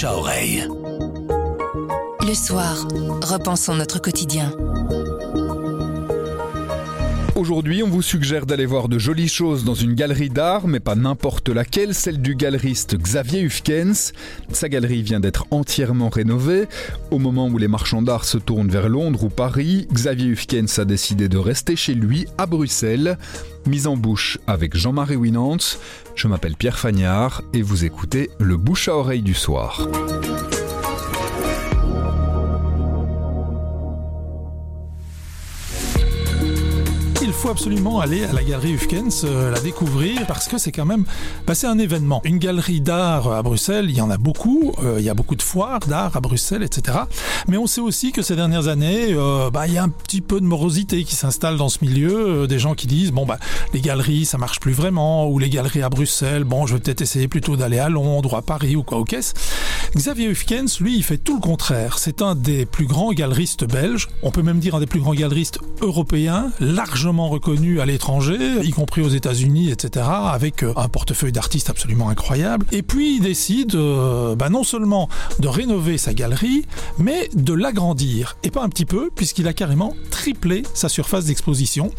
à oreille. Le soir, repensons notre quotidien. Aujourd'hui, on vous suggère d'aller voir de jolies choses dans une galerie d'art, mais pas n'importe laquelle, celle du galeriste Xavier Hufkens. Sa galerie vient d'être entièrement rénovée. Au moment où les marchands d'art se tournent vers Londres ou Paris, Xavier Hufkens a décidé de rester chez lui à Bruxelles. Mise en bouche avec Jean-Marie Winantz. Je m'appelle Pierre Fagnard et vous écoutez le bouche à oreille du soir. Il faut absolument aller à la galerie Hufkens, euh, la découvrir, parce que c'est quand même bah, c'est un événement. Une galerie d'art à Bruxelles, il y en a beaucoup, euh, il y a beaucoup de foires d'art à Bruxelles, etc. Mais on sait aussi que ces dernières années, euh, bah, il y a un petit peu de morosité qui s'installe dans ce milieu, des gens qui disent, bon, bah, les galeries, ça marche plus vraiment, ou les galeries à Bruxelles, bon, je vais peut-être essayer plutôt d'aller à Londres ou à Paris ou quoi au caisse. Xavier Hufkens, lui, il fait tout le contraire. C'est un des plus grands galeristes belges, on peut même dire un des plus grands galeristes européens, largement reconnu à l'étranger, y compris aux États-Unis, etc., avec euh, un portefeuille d'artistes absolument incroyable. Et puis il décide euh, bah, non seulement de rénover sa galerie, mais de l'agrandir. Et pas un petit peu, puisqu'il a carrément triplé sa surface d'exposition.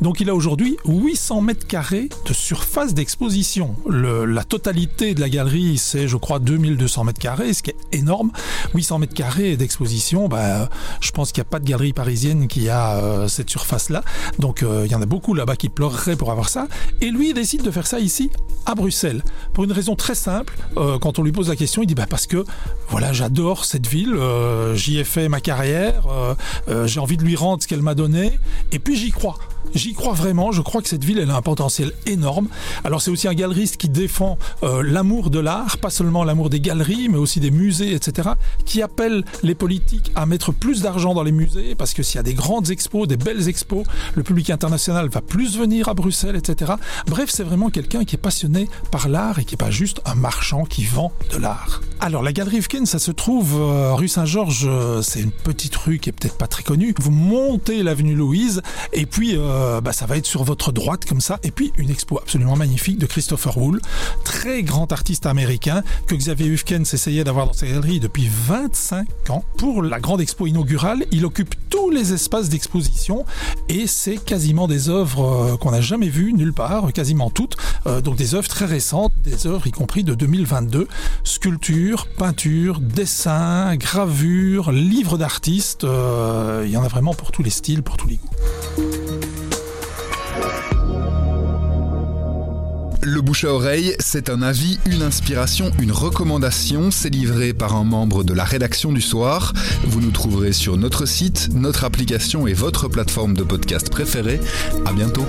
Donc il a aujourd'hui 800 mètres carrés de surface d'exposition. La totalité de la galerie, c'est je crois 2200 mètres carrés, ce qui est énorme. 800 mètres carrés d'exposition, bah, je pense qu'il n'y a pas de galerie parisienne qui a euh, cette surface-là. Donc euh, il y en a beaucoup là-bas qui pleureraient pour avoir ça. Et lui, il décide de faire ça ici, à Bruxelles, pour une raison très simple. Euh, quand on lui pose la question, il dit bah parce que voilà, j'adore cette ville, j'y ai fait ma carrière, j'ai envie de lui rendre ce qu'elle m'a donné, et puis j'y crois. J'y crois vraiment, je crois que cette ville elle a un potentiel énorme. Alors c'est aussi un galeriste qui défend euh, l'amour de l'art, pas seulement l'amour des galeries, mais aussi des musées, etc. Qui appelle les politiques à mettre plus d'argent dans les musées, parce que s'il y a des grandes expos, des belles expos, le public international va plus venir à Bruxelles, etc. Bref, c'est vraiment quelqu'un qui est passionné par l'art et qui est pas juste un marchand qui vend de l'art. Alors la galerie Hufken, ça se trouve euh, rue Saint-Georges, euh, c'est une petite rue qui est peut-être pas très connue. Vous montez l'avenue Louise et puis euh, bah, ça va être sur votre droite comme ça. Et puis une expo absolument magnifique de Christopher Wool, très grand artiste américain que Xavier Hufken s'essayait d'avoir dans sa galerie depuis 25 ans. Pour la grande expo inaugurale, il occupe tous les espaces d'exposition et c'est quasiment des œuvres qu'on n'a jamais vues nulle part, quasiment toutes. Donc des œuvres très récentes, des œuvres y compris de 2022, peinture, dessin, gravure, livres d'artistes. Euh, il y en a vraiment pour tous les styles, pour tous les goûts. Le bouche à oreille, c'est un avis, une inspiration, une recommandation. C'est livré par un membre de la rédaction du soir. Vous nous trouverez sur notre site, notre application et votre plateforme de podcast préférée. À bientôt.